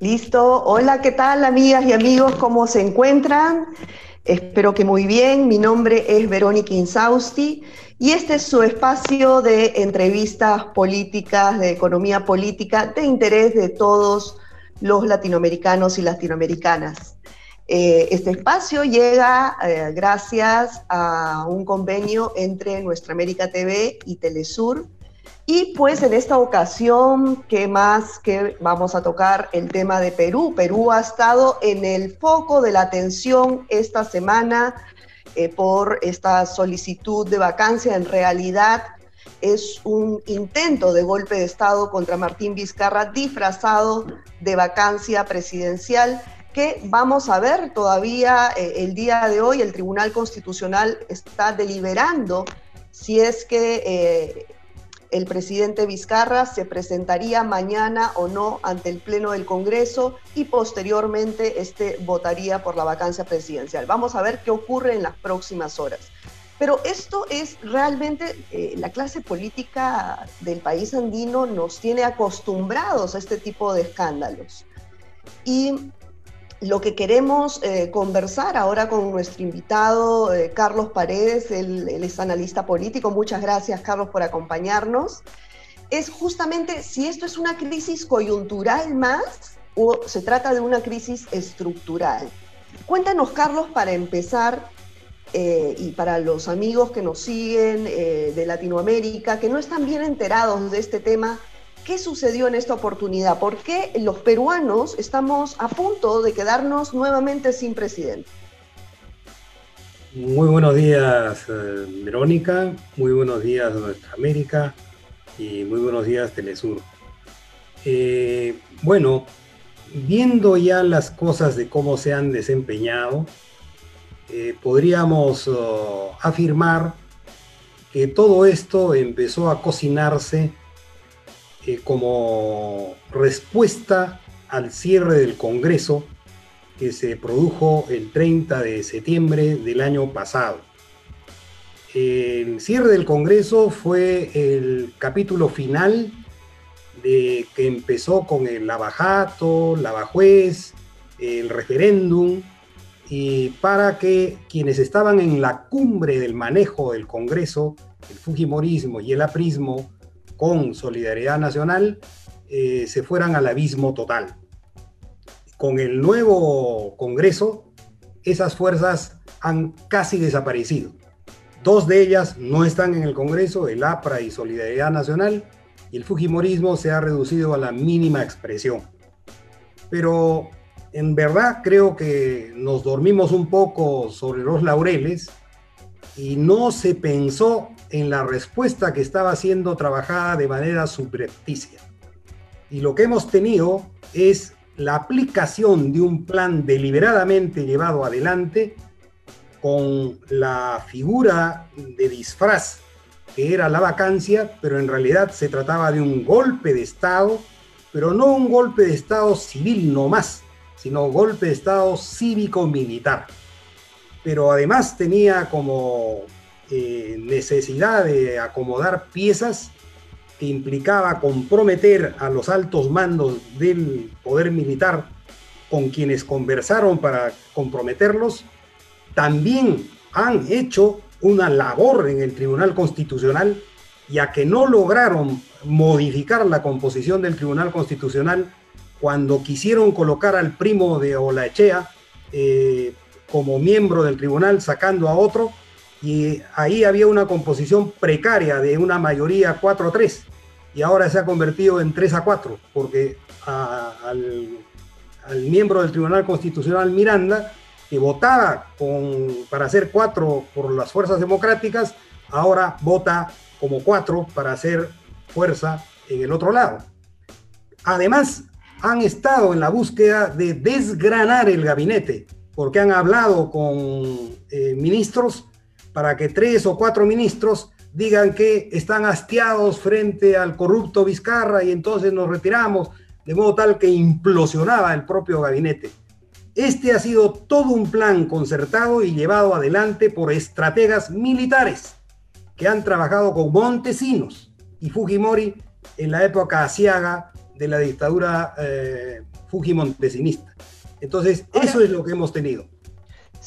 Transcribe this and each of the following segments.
Listo. Hola, ¿qué tal amigas y amigos? ¿Cómo se encuentran? Espero que muy bien. Mi nombre es Verónica Insausti y este es su espacio de entrevistas políticas, de economía política, de interés de todos los latinoamericanos y latinoamericanas. Eh, este espacio llega eh, gracias a un convenio entre Nuestra América TV y Telesur y pues en esta ocasión, ¿qué más que vamos a tocar el tema de Perú? Perú ha estado en el foco de la atención esta semana eh, por esta solicitud de vacancia. En realidad es un intento de golpe de Estado contra Martín Vizcarra disfrazado de vacancia presidencial que vamos a ver todavía eh, el día de hoy. El Tribunal Constitucional está deliberando si es que... Eh, el presidente Vizcarra se presentaría mañana o no ante el Pleno del Congreso y posteriormente este votaría por la vacancia presidencial. Vamos a ver qué ocurre en las próximas horas. Pero esto es realmente, eh, la clase política del país andino nos tiene acostumbrados a este tipo de escándalos. Y lo que queremos eh, conversar ahora con nuestro invitado eh, Carlos Paredes, él, es analista político, muchas gracias Carlos por acompañarnos, es justamente si esto es una crisis coyuntural más o se trata de una crisis estructural. Cuéntanos Carlos para empezar eh, y para los amigos que nos siguen de Latinoamérica, que no están bien enterados de este tema, ¿Qué sucedió en esta oportunidad? ¿Por qué los peruanos estamos a punto de quedarnos nuevamente sin presidente? Muy buenos días, eh, Verónica. Muy buenos días, Nuestra América. Y muy buenos días, Telesur. Eh, bueno, viendo ya las cosas de cómo se han desempeñado, eh, podríamos oh, afirmar que todo esto empezó a cocinarse eh, como respuesta al cierre del Congreso que se produjo el 30 de septiembre del año pasado. El cierre del Congreso fue el capítulo final de que empezó con el lavajato, lavajuez, el referéndum, y para que quienes estaban en la cumbre del manejo del Congreso, el Fujimorismo y el aprismo, con Solidaridad Nacional eh, se fueran al abismo total. Con el nuevo Congreso, esas fuerzas han casi desaparecido. Dos de ellas no están en el Congreso, el APRA y Solidaridad Nacional, y el Fujimorismo se ha reducido a la mínima expresión. Pero en verdad creo que nos dormimos un poco sobre los laureles y no se pensó en la respuesta que estaba siendo trabajada de manera subrepticia. Y lo que hemos tenido es la aplicación de un plan deliberadamente llevado adelante con la figura de disfraz que era la vacancia, pero en realidad se trataba de un golpe de Estado, pero no un golpe de Estado civil no más, sino golpe de Estado cívico-militar. Pero además tenía como eh, necesidad de acomodar piezas que implicaba comprometer a los altos mandos del poder militar con quienes conversaron para comprometerlos, también han hecho una labor en el Tribunal Constitucional, ya que no lograron modificar la composición del Tribunal Constitucional cuando quisieron colocar al primo de Olaechea eh, como miembro del tribunal, sacando a otro, y ahí había una composición precaria de una mayoría 4 a 3 y ahora se ha convertido en 3 a 4 porque al, miembro del Tribunal Constitucional Miranda que votaba con, para hacer 4 por las fuerzas democráticas ahora vota como 4 para hacer fuerza en el otro lado. Además, han estado en la búsqueda de desgranar el gabinete, porque han hablado con eh, ministros para que tres o cuatro ministros digan que están hastiados frente al corrupto Vizcarra y entonces nos retiramos, de modo tal que implosionaba el propio gabinete. Este ha sido todo un plan concertado y llevado adelante por estrategas militares que han trabajado con Montesinos y Fujimori en la época asiaga de la dictadura eh, fujimontesinista. Entonces, eso es lo que hemos tenido.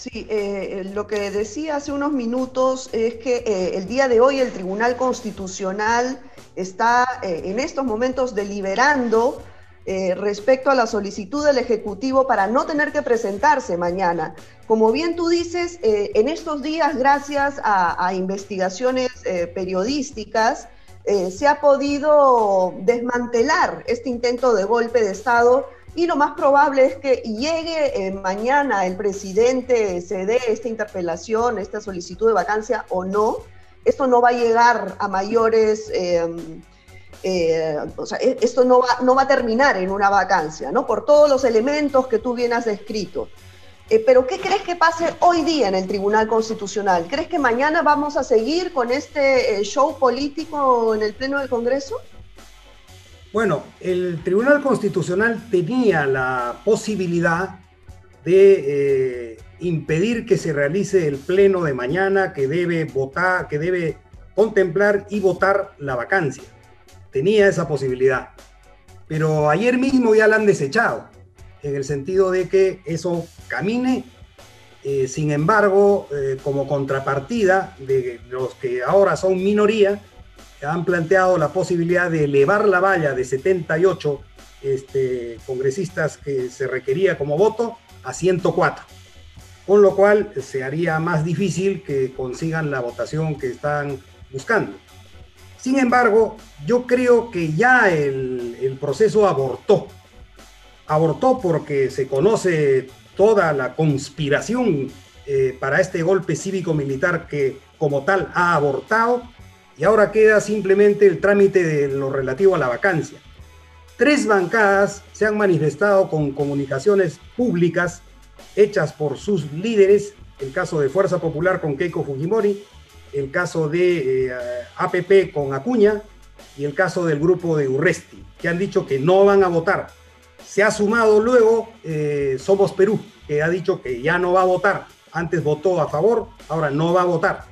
Sí, eh, lo que decía hace unos minutos es que eh, el día de hoy el Tribunal Constitucional está eh, en estos momentos deliberando respecto a la solicitud del Ejecutivo para no tener que presentarse mañana. Como bien tú dices, en estos días, gracias a investigaciones periodísticas, se ha podido desmantelar este intento de golpe de Estado y lo más probable es que llegue eh, mañana el presidente, se dé esta interpelación, esta solicitud de vacancia o no. Esto no va a llegar a mayores, em, eh, o sea, e, esto no va, no va a terminar en una vacancia, ¿no? Por todos los elementos que tú bien has descrito. Eh, pero ¿qué crees que pase hoy día en el Tribunal Constitucional? ¿Crees que mañana vamos a seguir con este show político en el Pleno del Congreso? Bueno, el Tribunal Constitucional tenía la posibilidad de eh, impedir que se realice el pleno de mañana que debe votar, que debe contemplar y votar la vacancia. Tenía esa posibilidad. Pero ayer mismo ya la han desechado, en el sentido de que eso camine. Eh, sin embargo, eh, como contrapartida de los que ahora son minoría, han planteado la posibilidad de elevar la valla de 78 este, congresistas que se requería como voto a 104, con lo cual se haría más difícil que consigan la votación que están buscando. Sin embargo, yo creo que ya el, proceso abortó. Abortó porque se conoce toda la conspiración eh, para este golpe cívico-militar que como tal ha abortado y ahora queda simplemente el trámite de lo relativo a la vacancia. Tres bancadas se han manifestado con comunicaciones públicas hechas por sus líderes, el caso de Fuerza Popular con Keiko Fujimori, el caso de eh, APP con Acuña y el caso del grupo de Urresti, que han dicho que no van a votar. Se ha sumado luego eh, Somos Perú, que ha dicho que ya no va a votar. Antes votó a favor, ahora no va a votar.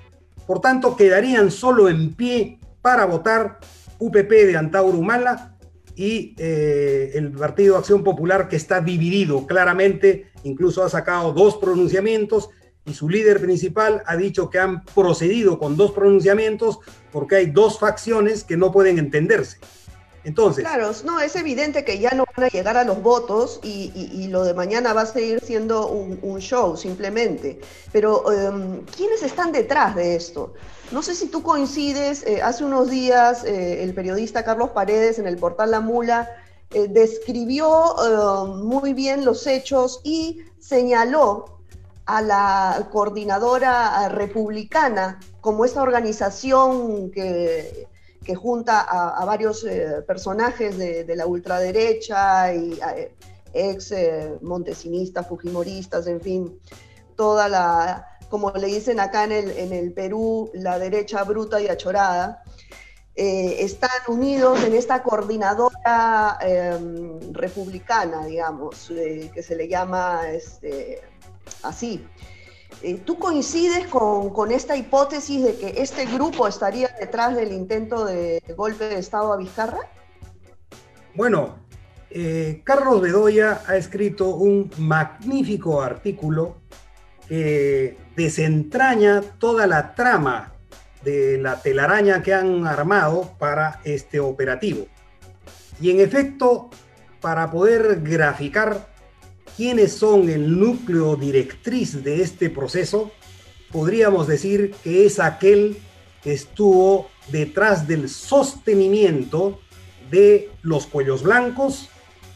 Por tanto, quedarían solo en pie para votar UPP de Antauro Humala y eh, el Partido Acción Popular que está dividido claramente, incluso ha sacado dos pronunciamientos y su líder principal ha dicho que han procedido con dos pronunciamientos porque hay dos facciones que no pueden entenderse. Entonces. Claro, no, es evidente que ya no van a llegar a los votos y, lo de mañana va a seguir siendo un, show, simplemente. Pero, em, ¿quiénes están detrás de esto? No sé si tú coincides, eh, hace unos días eh, el periodista Carlos Paredes en el portal La Mula eh, describió em, muy bien los hechos y señaló a la coordinadora republicana como esa organización que que junta a, varios eh, personajes de, la ultraderecha y eh, ex eh, montesinistas, fujimoristas, en fin, toda la, como le dicen acá en el, en el Perú, la derecha bruta y achorada, están unidos en esta coordinadora em, republicana, digamos, que se le llama este, así. Eh, ¿Tú coincides con, esta hipótesis de que este grupo estaría detrás del intento de golpe de Estado a Vizcarra? Bueno, eh, Carlos Bedoya ha escrito un magnífico artículo que desentraña toda la trama de la telaraña que han armado para este operativo. Y en efecto, para poder graficar quiénes son el núcleo directriz de este proceso, podríamos decir que es aquel que estuvo detrás del sostenimiento de los cuellos blancos,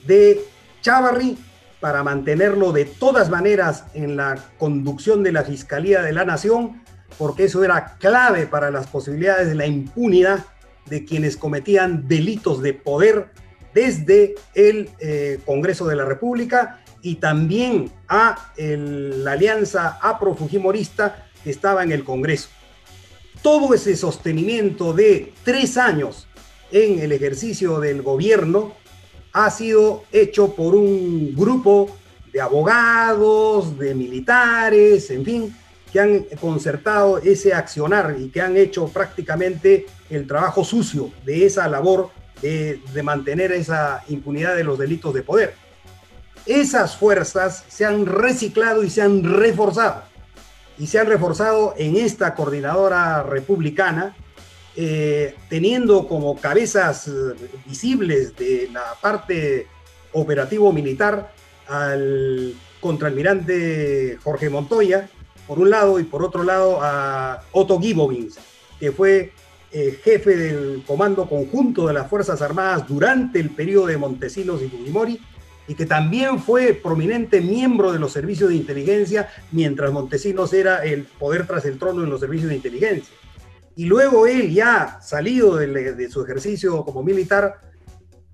de Chavarri, para mantenerlo de todas maneras en la conducción de la Fiscalía de la Nación, porque eso era clave para las posibilidades de la impunidad de quienes cometían delitos de poder desde el eh, Congreso de la República y también a la alianza afro-fujimorista que estaba en el Congreso. Todo ese sostenimiento de tres años en el ejercicio del gobierno ha sido hecho por un grupo de abogados, de militares, en fin, que han concertado ese accionar y que han hecho prácticamente el trabajo sucio de esa labor de mantener esa impunidad de los delitos de poder. Esas fuerzas se han reciclado y se han reforzado. Y se han reforzado en esta coordinadora republicana, eh, teniendo como cabezas visibles de la parte operativo militar al contraalmirante Jorge Montoya, por un lado, y por otro lado a Otto Gibovins, que fue eh, jefe del Comando Conjunto de las Fuerzas Armadas durante el periodo de Montesinos y Fujimori, y que también fue prominente miembro de los servicios de inteligencia mientras Montesinos era el poder tras el trono en los servicios de inteligencia. Y luego él, ya salido de, su ejercicio como militar,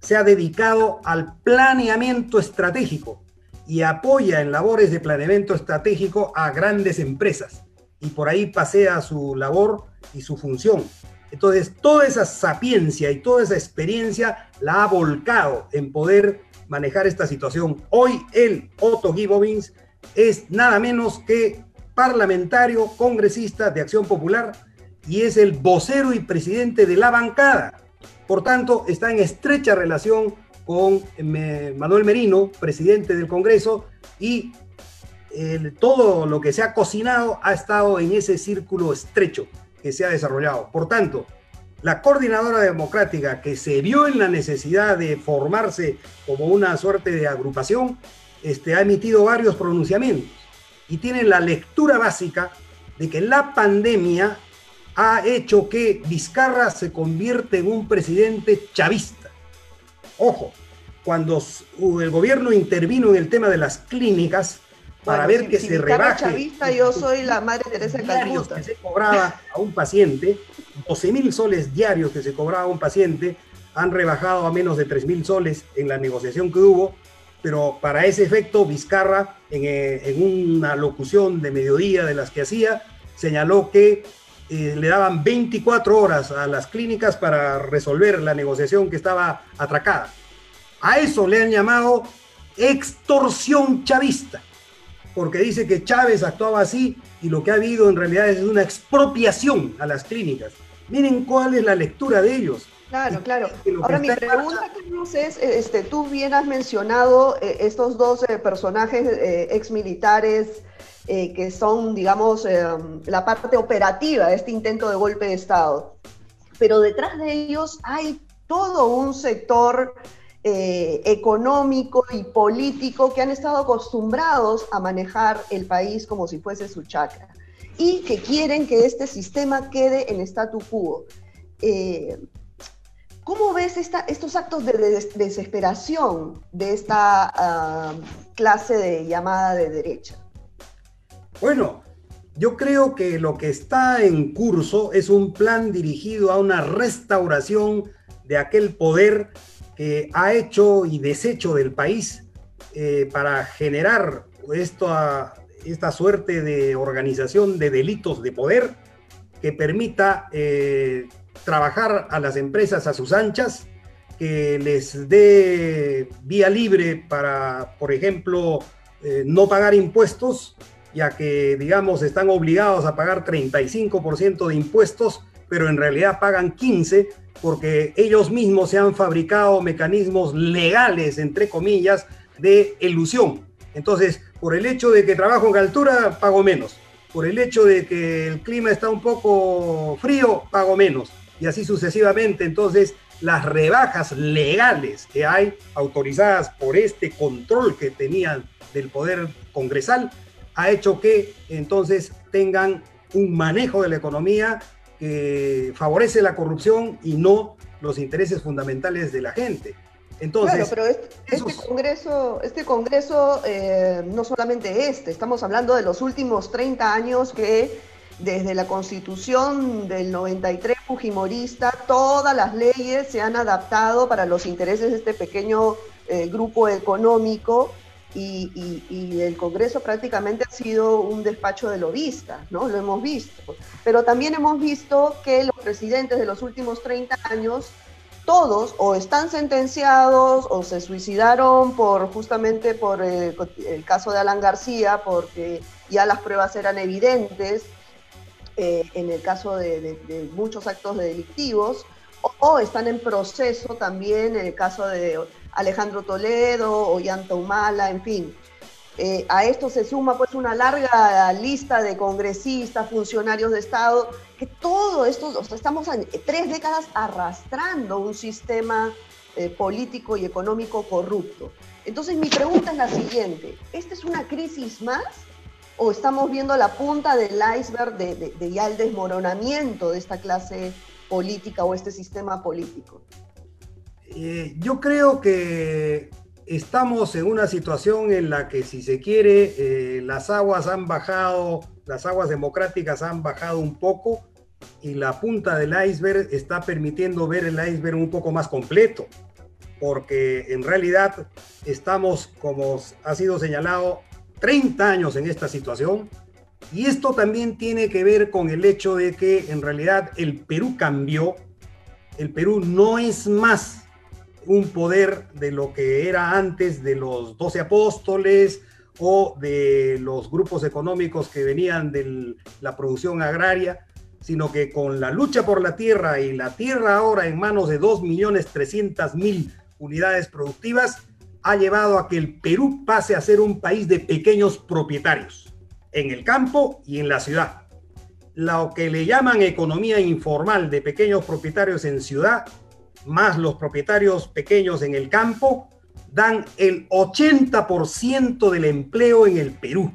se ha dedicado al planeamiento estratégico y apoya en labores de planeamiento estratégico a grandes empresas. Y por ahí pasea su labor y su función. Entonces, toda esa sapiencia y toda esa experiencia la ha volcado en poder manejar esta situación. Hoy el Otto Gibovins es nada menos que parlamentario congresista de Acción Popular y es el vocero y presidente de la bancada. Por tanto, está en estrecha relación con eh, Manuel Merino, presidente del Congreso, y todo lo que se ha cocinado ha estado en ese círculo estrecho que se ha desarrollado. Por tanto, la coordinadora democrática que se vio en la necesidad de formarse como una suerte de agrupación, este, ha emitido varios pronunciamientos y tiene la lectura básica de que la pandemia ha hecho que Vizcarra se convierta en un presidente chavista. Ojo, cuando el gobierno intervino en el tema de las clínicas para ver que se rebaje chavista, yo soy la madre Teresa Calcuta. que se cobraba a un paciente, 12 mil soles diarios que se cobraba a un paciente, han rebajado a menos de 3 mil soles en la negociación que hubo, pero para ese efecto Vizcarra, en, eh, una locución de mediodía de las que hacía, señaló que eh, le daban 24 horas a las clínicas para resolver la negociación que estaba atracada. A eso le han llamado extorsión chavista, porque dice que Chávez actuaba así y lo que ha habido en realidad es una expropiación a las clínicas. Miren cuál es la lectura de ellos. Claro, claro. Ahora mi pregunta, Carlos, es, este, tú bien has mencionado eh, estos dos eh, personajes ex militares eh, que son, digamos, eh, la parte operativa de este intento de golpe de Estado. Pero detrás de ellos hay todo un sector eh, económico y político que han estado acostumbrados a manejar el país como si fuese su chacra y que quieren que este sistema quede en statu quo. ¿Cómo ves estos actos de, desesperación de esta ah, clase de llamada de derecha? Bueno, yo creo que lo que está en curso es un plan dirigido a una restauración de aquel poder que ha hecho y deshecho del país eh, para generar esta, suerte de organización de delitos de poder que permita eh, trabajar a las empresas a sus anchas, que les dé vía libre para, por ejemplo, eh, no pagar impuestos ya que, digamos, están obligados a pagar 35% de impuestos, pero en realidad pagan 15% porque ellos mismos se han fabricado mecanismos legales, entre comillas, de ilusión. Entonces, por el hecho de que trabajo en altura, pago menos. Por el hecho de que el clima está un poco frío, pago menos. Y así sucesivamente. Entonces, las rebajas legales que hay, autorizadas por este control que tenían del poder congresal, ha hecho que entonces tengan un manejo de la economía que favorece la corrupción y no los intereses fundamentales de la gente. Entonces, claro, pero este, Congreso, este Congreso eh, no solamente este, estamos hablando de los últimos 30 años que desde la Constitución del 93 Fujimorista, todas las leyes se han adaptado para los intereses de este pequeño eh, grupo económico y, el Congreso prácticamente ha sido un despacho de lobistas, ¿no? Lo hemos visto. Pero también hemos visto que los presidentes de los últimos 30 años, todos o están sentenciados o se suicidaron por justamente por eh, el, caso de Alan García, porque ya las pruebas eran evidentes eh, en el caso de, muchos actos delictivos, o están en proceso también en el caso de Alejandro Toledo, Ollanta Humala, en fin. Eh, a esto se suma pues una larga lista de congresistas, funcionarios de Estado, que todo esto, estamos tres décadas arrastrando un sistema eh, político y económico corrupto. Entonces mi pregunta es la siguiente, ¿esta es una crisis más o estamos viendo la punta del iceberg de, ya el desmoronamiento de esta clase política o este sistema político? Eh, yo creo que estamos en una situación en la que, si se quiere, eh, las aguas han bajado, las aguas democráticas han bajado un poco y la punta del iceberg está permitiendo ver el iceberg un poco más completo, porque en realidad estamos, como ha sido señalado, 30 años en esta situación. Y esto también tiene que ver con el hecho de que en realidad el Perú cambió. El Perú no es más un poder de lo que era antes de los doce apóstoles o de los grupos económicos que venían de la producción agraria, sino que con la lucha por la tierra y la tierra ahora en manos de 2.300.000 unidades productivas, ha llevado a que el Perú pase a ser un país de pequeños propietarios, en el campo y en la ciudad. Lo que le llaman economía informal de pequeños propietarios en ciudad más los propietarios pequeños en el campo, dan el 80% del empleo en el Perú.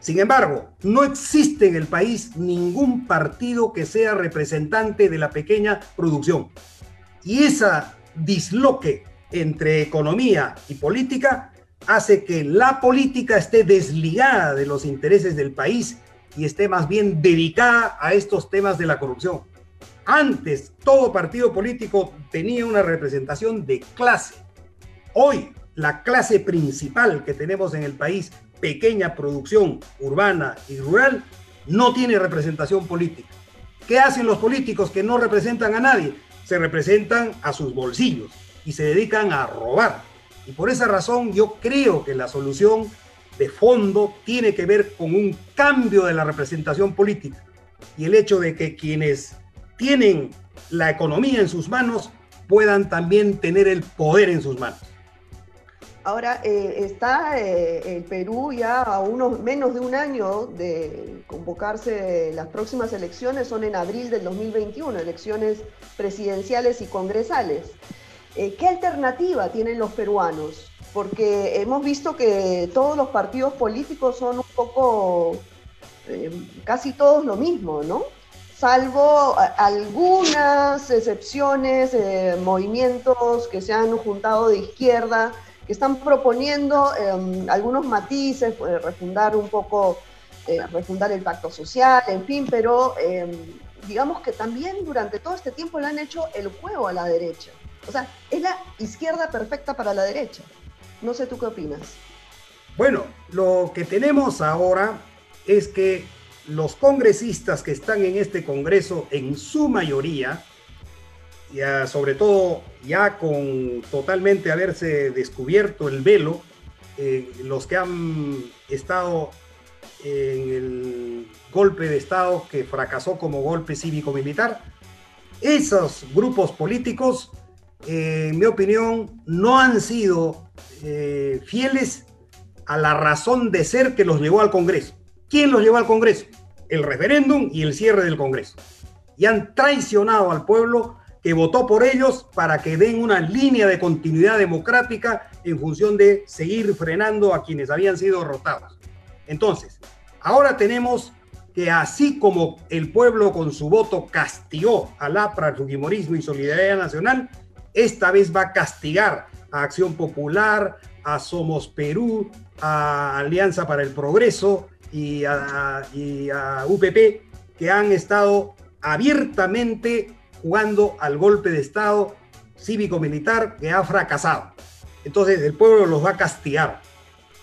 Sin embargo, no existe en el país ningún partido que sea representante de la pequeña producción. Y esa disloque entre economía y política hace que la política esté desligada de los intereses del país y esté más bien dedicada a estos temas de la corrupción. Antes todo partido político tenía una representación de clase. Hoy la clase principal que tenemos en el país, pequeña producción urbana y rural, no tiene representación política. ¿Qué hacen los políticos que no representan a nadie? Se representan a sus bolsillos y se dedican a robar. Y por esa razón yo creo que la solución de fondo tiene que ver con un cambio de la representación política y el hecho de que quienes tienen la economía en sus manos puedan también tener el poder en sus manos. Ahora eh, está eh, el Perú ya a unos menos de un año de convocarse las próximas elecciones, son en abril del 2021, elecciones presidenciales y congresales. Eh, ¿Qué alternativa tienen los peruanos? Porque hemos visto que todos los partidos políticos son un poco, casi todos lo mismo, ¿no? Salvo algunas excepciones, eh, movimientos que se han juntado de izquierda, que están proponiendo em, algunos matices, pues, refundar un poco, eh, refundar el pacto social, en fin, pero em, digamos que también durante todo este tiempo le han hecho el juego a la derecha. O sea, es la izquierda perfecta para la derecha. No sé tú qué opinas. Bueno, lo que tenemos ahora es que los congresistas que están en este Congreso, en su mayoría, ya sobre todo ya con totalmente haberse descubierto el velo, eh, los que han estado en el golpe de Estado que fracasó como golpe cívico-militar, esos grupos políticos, eh, en mi opinión, no han sido eh, fieles a la razón de ser que los llevó al Congreso. ¿Quién los llevó al Congreso? El referéndum y el cierre del Congreso. Y han traicionado al pueblo que votó por ellos para que den una línea de continuidad democrática en función de seguir frenando a quienes habían sido derrotados. Entonces, ahora tenemos que así como el pueblo con su voto castigó al APRA, Fujimorismo y Solidaridad Nacional, esta vez va a castigar a Acción Popular, a Somos Perú, a Alianza para el Progreso, y a, UPP que han estado abiertamente jugando al golpe de Estado cívico-militar que ha fracasado. Entonces el pueblo los va a castigar.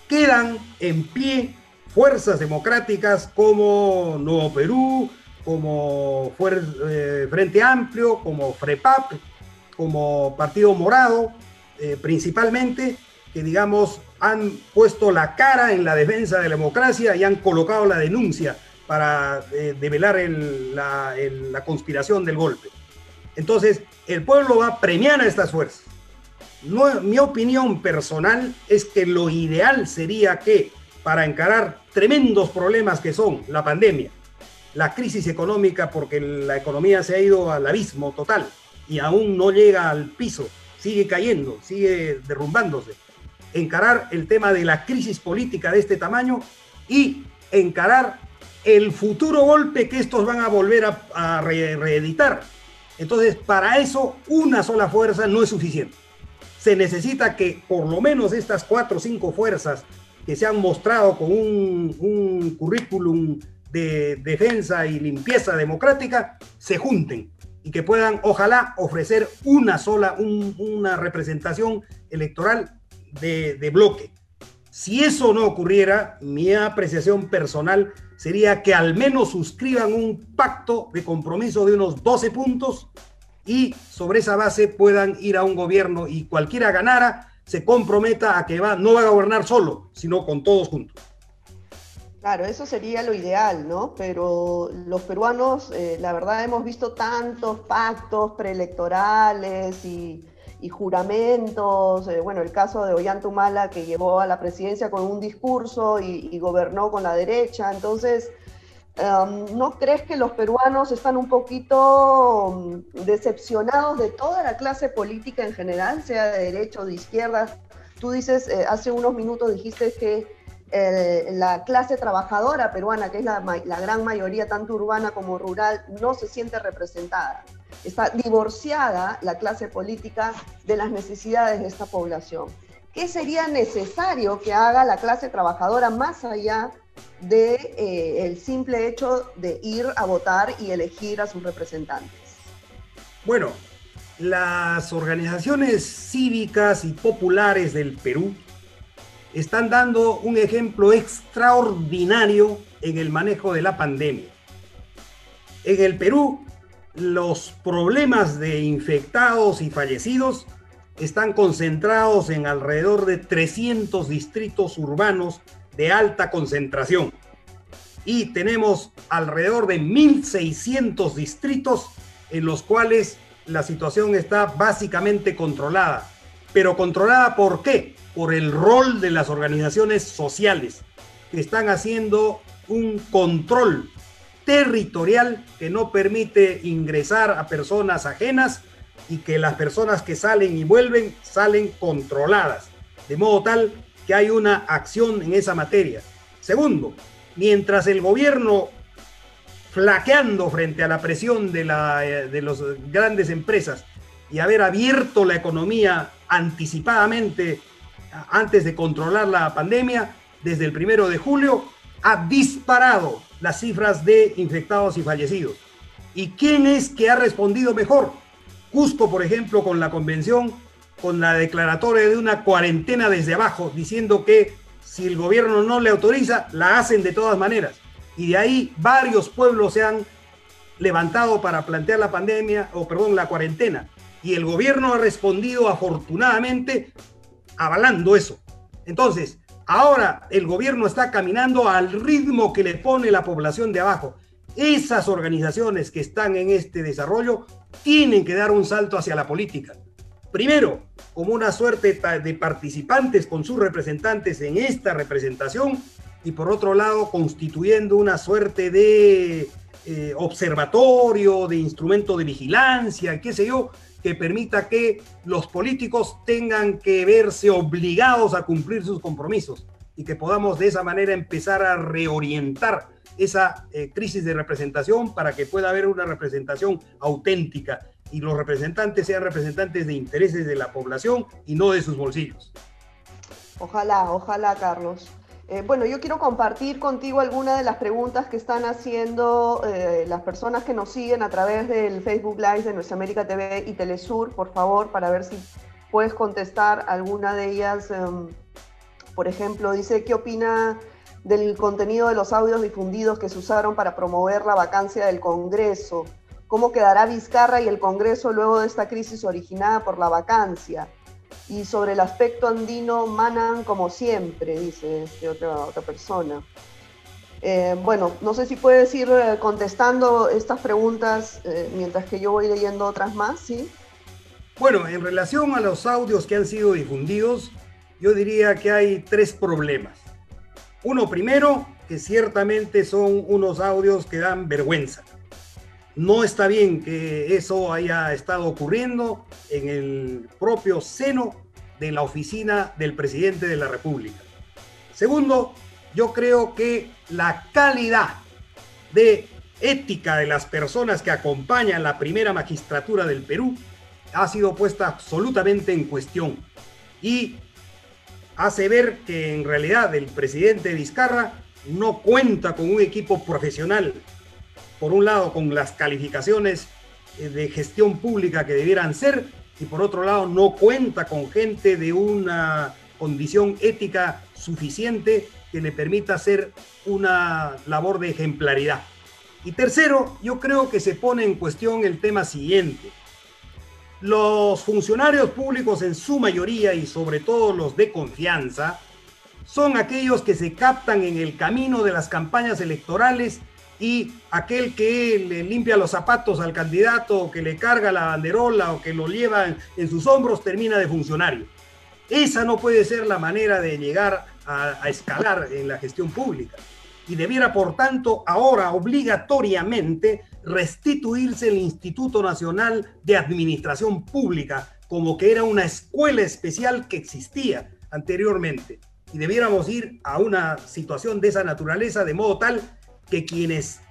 Quedan en pie fuerzas democráticas como Nuevo Perú, como eh, Frente Amplio, como FREPAP, como Partido Morado, eh, principalmente, que digamos han puesto la cara en la defensa de la democracia y han colocado la denuncia para eh, develar la, conspiración del golpe. Entonces, el pueblo va a premiar a estas fuerzas. mi opinión personal es que lo ideal sería que para encarar tremendos problemas que son la pandemia, la crisis económica porque la economía se ha ido al abismo total y aún no llega al piso, sigue cayendo, sigue derrumbándose. Encarar el tema de la crisis política de este tamaño y encarar el futuro golpe que estos van a volver a, reeditar. Entonces, para eso, una sola fuerza no es suficiente. Se necesita que por lo menos estas cuatro o cinco fuerzas que se han mostrado con un, un currículum de defensa y limpieza democrática se junten y que puedan, ojalá, ofrecer una sola, una representación electoral de, bloque. Si eso no ocurriera, mi apreciación personal sería que al menos suscriban un pacto de compromiso de unos 12 puntos y sobre esa base puedan ir a un gobierno y cualquiera ganara, se comprometa a que va, no va a gobernar solo, sino con todos juntos. Claro, eso sería lo ideal, ¿no? Pero los peruanos, eh, la verdad, hemos visto tantos pactos preelectorales y, juramentos. Eh, bueno, el caso de Ollantumala que llevó a la presidencia con un discurso y, gobernó con la derecha. Entonces, um, ¿no crees que los peruanos están un poquito um, decepcionados de toda la clase política en general, sea de derecha o de izquierda? Tú dices, eh, hace unos minutos dijiste que la clase trabajadora peruana, que es la, gran mayoría, tanto urbana como rural, no se siente representada. Está divorciada la clase política de las necesidades de esta población. ¿Qué sería necesario que haga la clase trabajadora más allá del de, eh, simple hecho de ir a votar y elegir a sus representantes? Bueno, las organizaciones cívicas y populares del Perú están dando un ejemplo extraordinario en el manejo de la pandemia. En el Perú, los problemas de infectados y fallecidos están concentrados en alrededor de 300 distritos urbanos de alta concentración. Y tenemos alrededor de 1.600 distritos en los cuales la situación está básicamente controlada. Pero controlada por qué? por el rol de las organizaciones sociales que están haciendo un control territorial que no permite ingresar a personas ajenas y que las personas que salen y vuelven salen controladas, de modo tal que hay una acción en esa materia. Segundo, mientras el gobierno flaqueando frente a la presión de, eh, de las grandes empresas y haber abierto la economía anticipadamente antes de controlar la pandemia, desde el primero de julio, ha disparado las cifras de infectados y fallecidos. ¿Y quién es que ha respondido mejor? Cusco, por ejemplo, con la convención, con la declaratoria de una cuarentena desde abajo, diciendo que si el gobierno no le autoriza, la hacen de todas maneras. Y de ahí varios pueblos se han levantado para plantear la pandemia, o perdón, la cuarentena. Y el gobierno ha respondido afortunadamente avalando eso. Entonces, ahora el gobierno está caminando al ritmo que le pone la población de abajo. Esas organizaciones que están en este desarrollo tienen que dar un salto hacia la política. Primero, como una suerte de participantes con sus representantes en esta representación y por otro lado constituyendo una suerte de eh, observatorio, de instrumento de vigilancia, qué sé yo, que permita que los políticos tengan que verse obligados a cumplir sus compromisos y que podamos de esa manera empezar a reorientar esa eh, crisis de representación para que pueda haber una representación auténtica y los representantes sean representantes de intereses de la población y no de sus bolsillos. Ojalá, ojalá, Carlos. Eh, bueno, yo quiero compartir contigo algunas de las preguntas que están haciendo eh, las personas que nos siguen a través del Facebook Live de Nuestra América TV y Telesur, por favor, para ver si puedes contestar alguna de ellas. Em, por ejemplo, dice, ¿qué opina del contenido de los audios difundidos que se usaron para promover la vacancia del Congreso? ¿Cómo quedará Vizcarra y el Congreso luego de esta crisis originada por la vacancia? Y sobre el aspecto andino, manan como siempre, dice este otra, otra persona. Eh, bueno, no sé si puedes ir eh, contestando estas preguntas eh, mientras que yo voy leyendo otras más, ¿sí? Bueno, en relación a los audios que han sido difundidos, yo diría que hay tres problemas. Uno primero, que ciertamente son unos audios que dan vergüenza. No está bien que eso haya estado ocurriendo en el propio seno de la oficina del presidente de la República. Segundo, yo creo que la calidad de ética de las personas que acompañan la primera magistratura del Perú ha sido puesta absolutamente en cuestión y hace ver que en realidad el presidente Vizcarra no cuenta con un equipo profesional, por un lado con las calificaciones eh, de gestión pública que debieran ser y por otro lado no cuenta con gente de una condición ética suficiente que le permita hacer una labor de ejemplaridad. Y tercero, yo creo que se pone en cuestión el tema siguiente los funcionarios públicos en su mayoría y sobre todo los de confianza son aquellos que se captan en el camino de las campañas electorales y aquel que le limpia los zapatos al candidato que le carga la banderola o que lo lleva en, sus hombros termina de funcionario. Esa no puede ser la manera de llegar a escalar en la gestión pública y debiera, por tanto, ahora obligatoriamente restituirse el Instituto Nacional de Administración Pública como que era una escuela especial que existía anteriormente. Y debiéramos ir a una situación de esa naturaleza de modo tal que quienes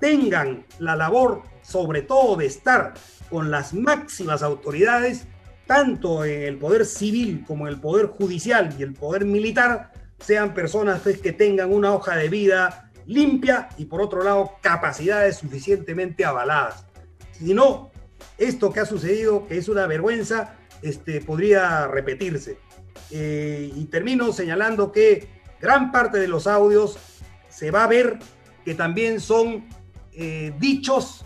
tengan la labor, sobre todo de estar con las máximas autoridades, tanto en el poder civil como en el poder judicial y el poder militar, sean personas pues, que tengan una hoja de vida limpia y por otro lado capacidades suficientemente avaladas. Si no, esto que ha sucedido, que es una vergüenza, este, podría repetirse. Eh, y termino señalando que gran parte de los audios se va a ver que también son eh, dichos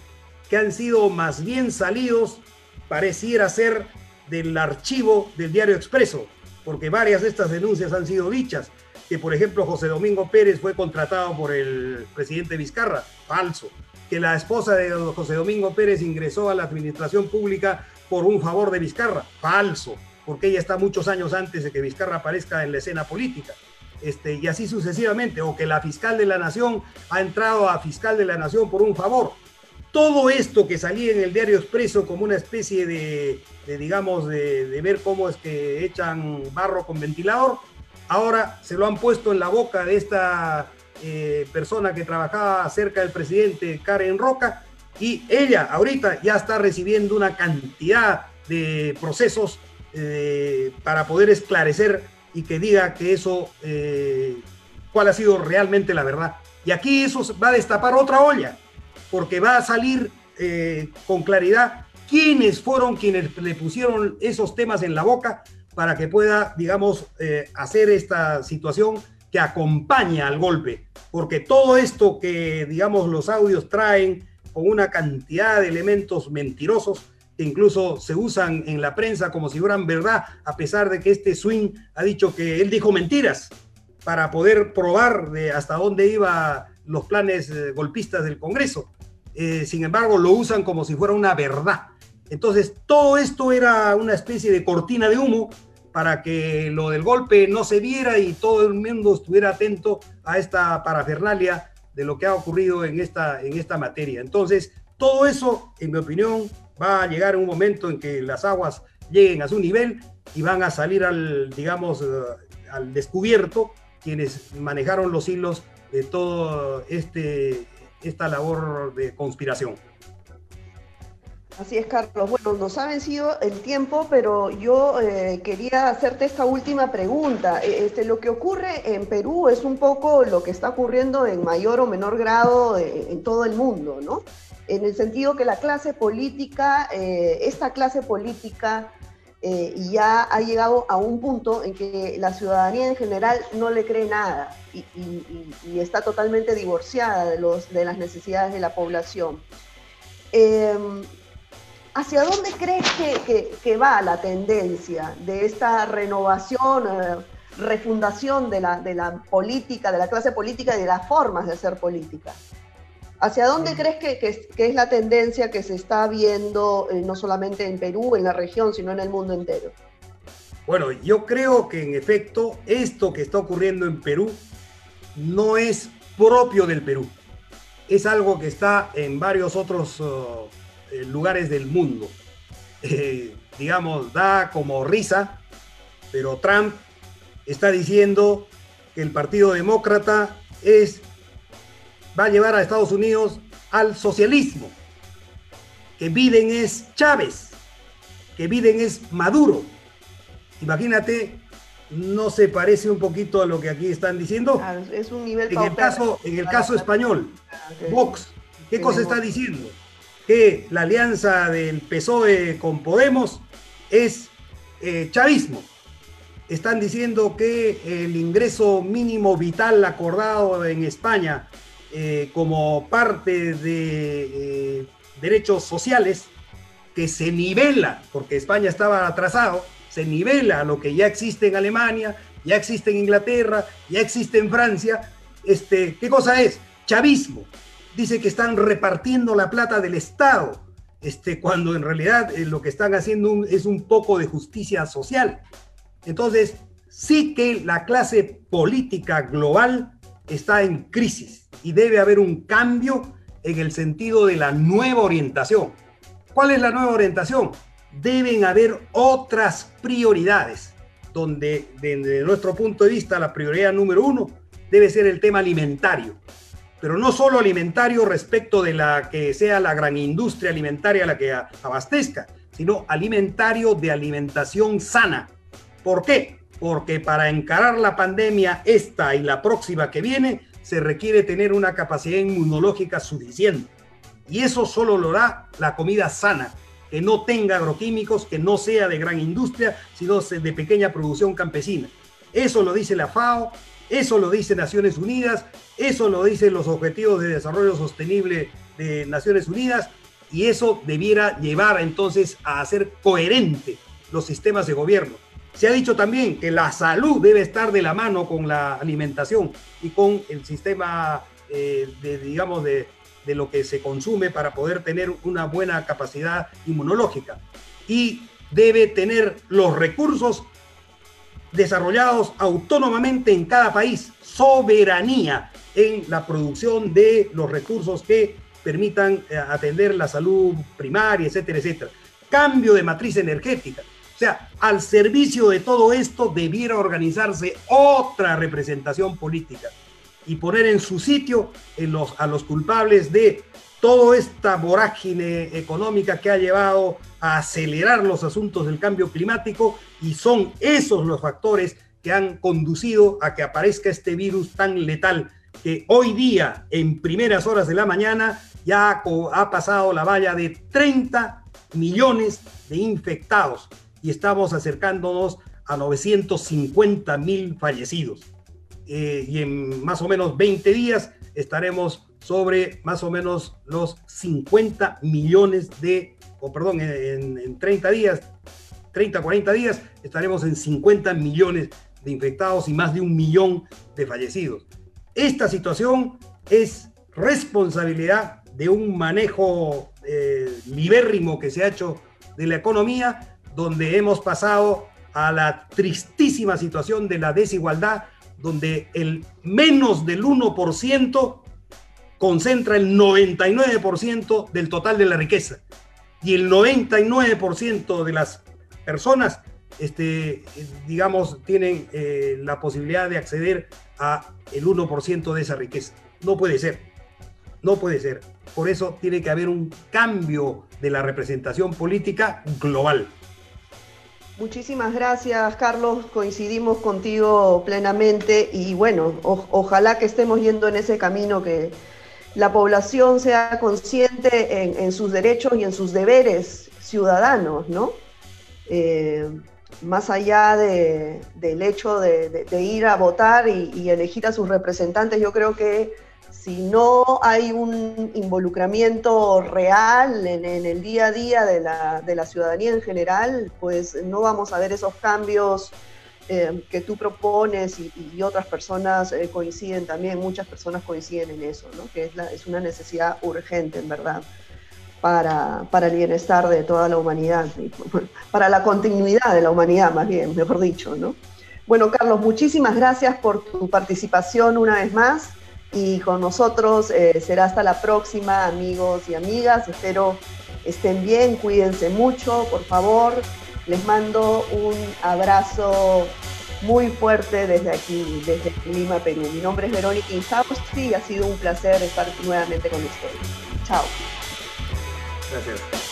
que han sido más bien salidos, pareciera ser del archivo del diario Expreso, porque varias de estas denuncias han sido dichas que, por ejemplo, José Domingo Pérez fue contratado por el presidente Vizcarra, falso. Que la esposa de José Domingo Pérez ingresó a la administración pública por un favor de Vizcarra, falso, porque ella está muchos años antes de que Vizcarra aparezca en la escena política. Este, y así sucesivamente, o que la fiscal de la nación ha entrado a fiscal de la nación por un favor. Todo esto que salía en el diario expreso como una especie de, digamos, de, ver cómo es que echan barro con ventilador, ahora se lo han puesto en la boca de esta eh, persona que trabajaba cerca del presidente, Karen Roca, y ella ahorita ya está recibiendo una cantidad de procesos eh, para poder esclarecer y que diga que eso, eh, cuál ha sido realmente la verdad. Y aquí eso va a destapar otra olla, porque va a salir con claridad quiénes fueron quienes le pusieron esos temas en la boca para que pueda, digamos, eh, hacer esta situación que acompaña al golpe. Porque todo esto que, digamos, los audios traen con una cantidad de elementos mentirosos incluso se usan en la prensa como si fueran verdad, a pesar de que este swing ha dicho que él dijo mentiras para poder probar de hasta dónde iban los planes eh, golpistas del Congreso. Eh, sin embargo, lo usan como si fuera una verdad. Entonces, todo esto era una especie de cortina de humo para que lo del golpe no se viera y todo el mundo estuviera atento a esta parafernalia de lo que ha ocurrido en esta, en esta materia. Entonces, todo eso, en mi opinión, va a llegar un momento en que las aguas lleguen a su nivel y van a salir al, digamos, eh, al descubierto quienes manejaron los hilos de todo este, esta labor de conspiración. Así es, Carlos. Bueno, nos ha vencido el tiempo, pero yo eh, quería hacerte esta última pregunta. E, este, lo que ocurre en Perú es un poco lo que está ocurriendo en mayor o menor grado eh, en todo el mundo, ¿no? En el sentido que la clase política, eh, esta clase política ya ha llegado a un punto en que la ciudadanía en general no le cree nada y, está totalmente divorciada de, los, de las necesidades de la población. Em, ¿Hacia dónde crees que, va la tendencia de esta renovación, eh, refundación de la, de la política, de la clase política y de las formas de hacer política? ¿Hacia dónde crees que, es la tendencia que se está viendo no solamente en Perú, en la región, sino en el mundo entero? Bueno, yo creo que en efecto esto que está ocurriendo en Perú no es propio del Perú. Es algo que está en varios otros uh, eh, lugares del mundo. Eh, digamos, da como risa, pero Trump está diciendo que el Partido Demócrata es, va a llevar a Estados Unidos al socialismo, que Biden es Chávez, que Biden es Maduro. Imagínate no se parece un poquito a lo que aquí están diciendo. es un nivel en el caso, en el caso español, ah, Vox, ¿qué cosa está diciendo? Que la alianza del PSOE con Podemos es eh, chavismo. Están diciendo que el ingreso mínimo vital acordado en España eh, como parte de eh, derechos sociales que se nivela, porque España estaba atrasado, se nivela lo que ya existe en Alemania, ya existe en Inglaterra, ya existe en Francia. Este, ¿Qué cosa es? Chavismo. Dice que están repartiendo la plata del Estado, este, cuando en realidad eh, lo que están haciendo es un poco de justicia social. Entonces, sí que la clase política global está en crisis y debe haber un cambio en el sentido de la nueva orientación. ¿Cuál es la nueva orientación? deben haber otras prioridades, donde desde nuestro punto de vista la prioridad número uno debe ser el tema alimentario, pero no solo alimentario respecto de la que sea la gran industria alimentaria la que abastezca, sino alimentario de alimentación sana. ¿Por qué? Porque para encarar la pandemia esta y la próxima que viene, se requiere tener una capacidad inmunológica suficiente. Y eso solo lo da la comida sana, que no tenga agroquímicos, que no sea de gran industria, sino de pequeña producción campesina. Eso lo dice la FAO, eso lo dice Naciones Unidas, eso lo dicen los Objetivos de Desarrollo Sostenible de Naciones Unidas, y eso debiera llevar entonces a hacer coherente los sistemas de gobierno. Se ha dicho también que la salud debe estar de la mano con la alimentación y con el sistema, eh, de, digamos, de, de lo que se consume para poder tener una buena capacidad inmunológica. Y debe tener los recursos desarrollados autónomamente en cada país, soberanía en la producción de los recursos que permitan eh, atender la salud primaria, etcétera, etcétera. Cambio de matriz energética. O sea, al servicio de todo esto debiera organizarse otra representación política y poner en su sitio a los culpables de toda esta vorágine económica que ha llevado a acelerar los asuntos del cambio climático y son esos los factores que han conducido a que aparezca este virus tan letal que hoy día en primeras horas de la mañana ya ha pasado la valla de 30 millones de infectados y estamos acercándonos a 950 mil fallecidos. Eh, y en más o menos 20 días estaremos sobre más o menos los 50 millones de, o perdón, en, 30 días, 30, 40 días, estaremos en 50 millones de infectados y más de un millón de fallecidos. Esta situación es responsabilidad de un manejo eh, libérrimo que se ha hecho de la economía, donde hemos pasado a la tristísima situación de la desigualdad donde el menos del 1% concentra el 99% del total de la riqueza y el 99% de las personas, este, digamos, tienen eh, la posibilidad de acceder a el 1% de esa riqueza. No puede ser, no puede ser. Por eso tiene que haber un cambio de la representación política global. Muchísimas gracias, Carlos. Coincidimos contigo plenamente y bueno, ojalá que estemos yendo en ese camino, que la población sea consciente en, sus derechos y en sus deberes ciudadanos, ¿no? Eh, más allá del hecho de, ir a votar y elegir a sus representantes, yo creo que si no hay un involucramiento real en, el día a día de la, ciudadanía en general, pues no vamos a ver esos cambios eh, que tú propones y, otras personas eh, coinciden también, muchas personas coinciden en eso, ¿no? que es, una necesidad urgente, en verdad, para, para, el bienestar de toda la humanidad, para la continuidad de la humanidad, más bien, mejor dicho. ¿no? Bueno, Carlos, muchísimas gracias por tu participación una vez más y con nosotros eh, será hasta la próxima, amigos y amigas. Espero estén bien, cuídense mucho, por favor. Les mando un abrazo muy fuerte desde aquí, desde Lima, Perú. Mi nombre es Verónica Insausti y ha sido un placer estar nuevamente con ustedes. Chao. Gracias.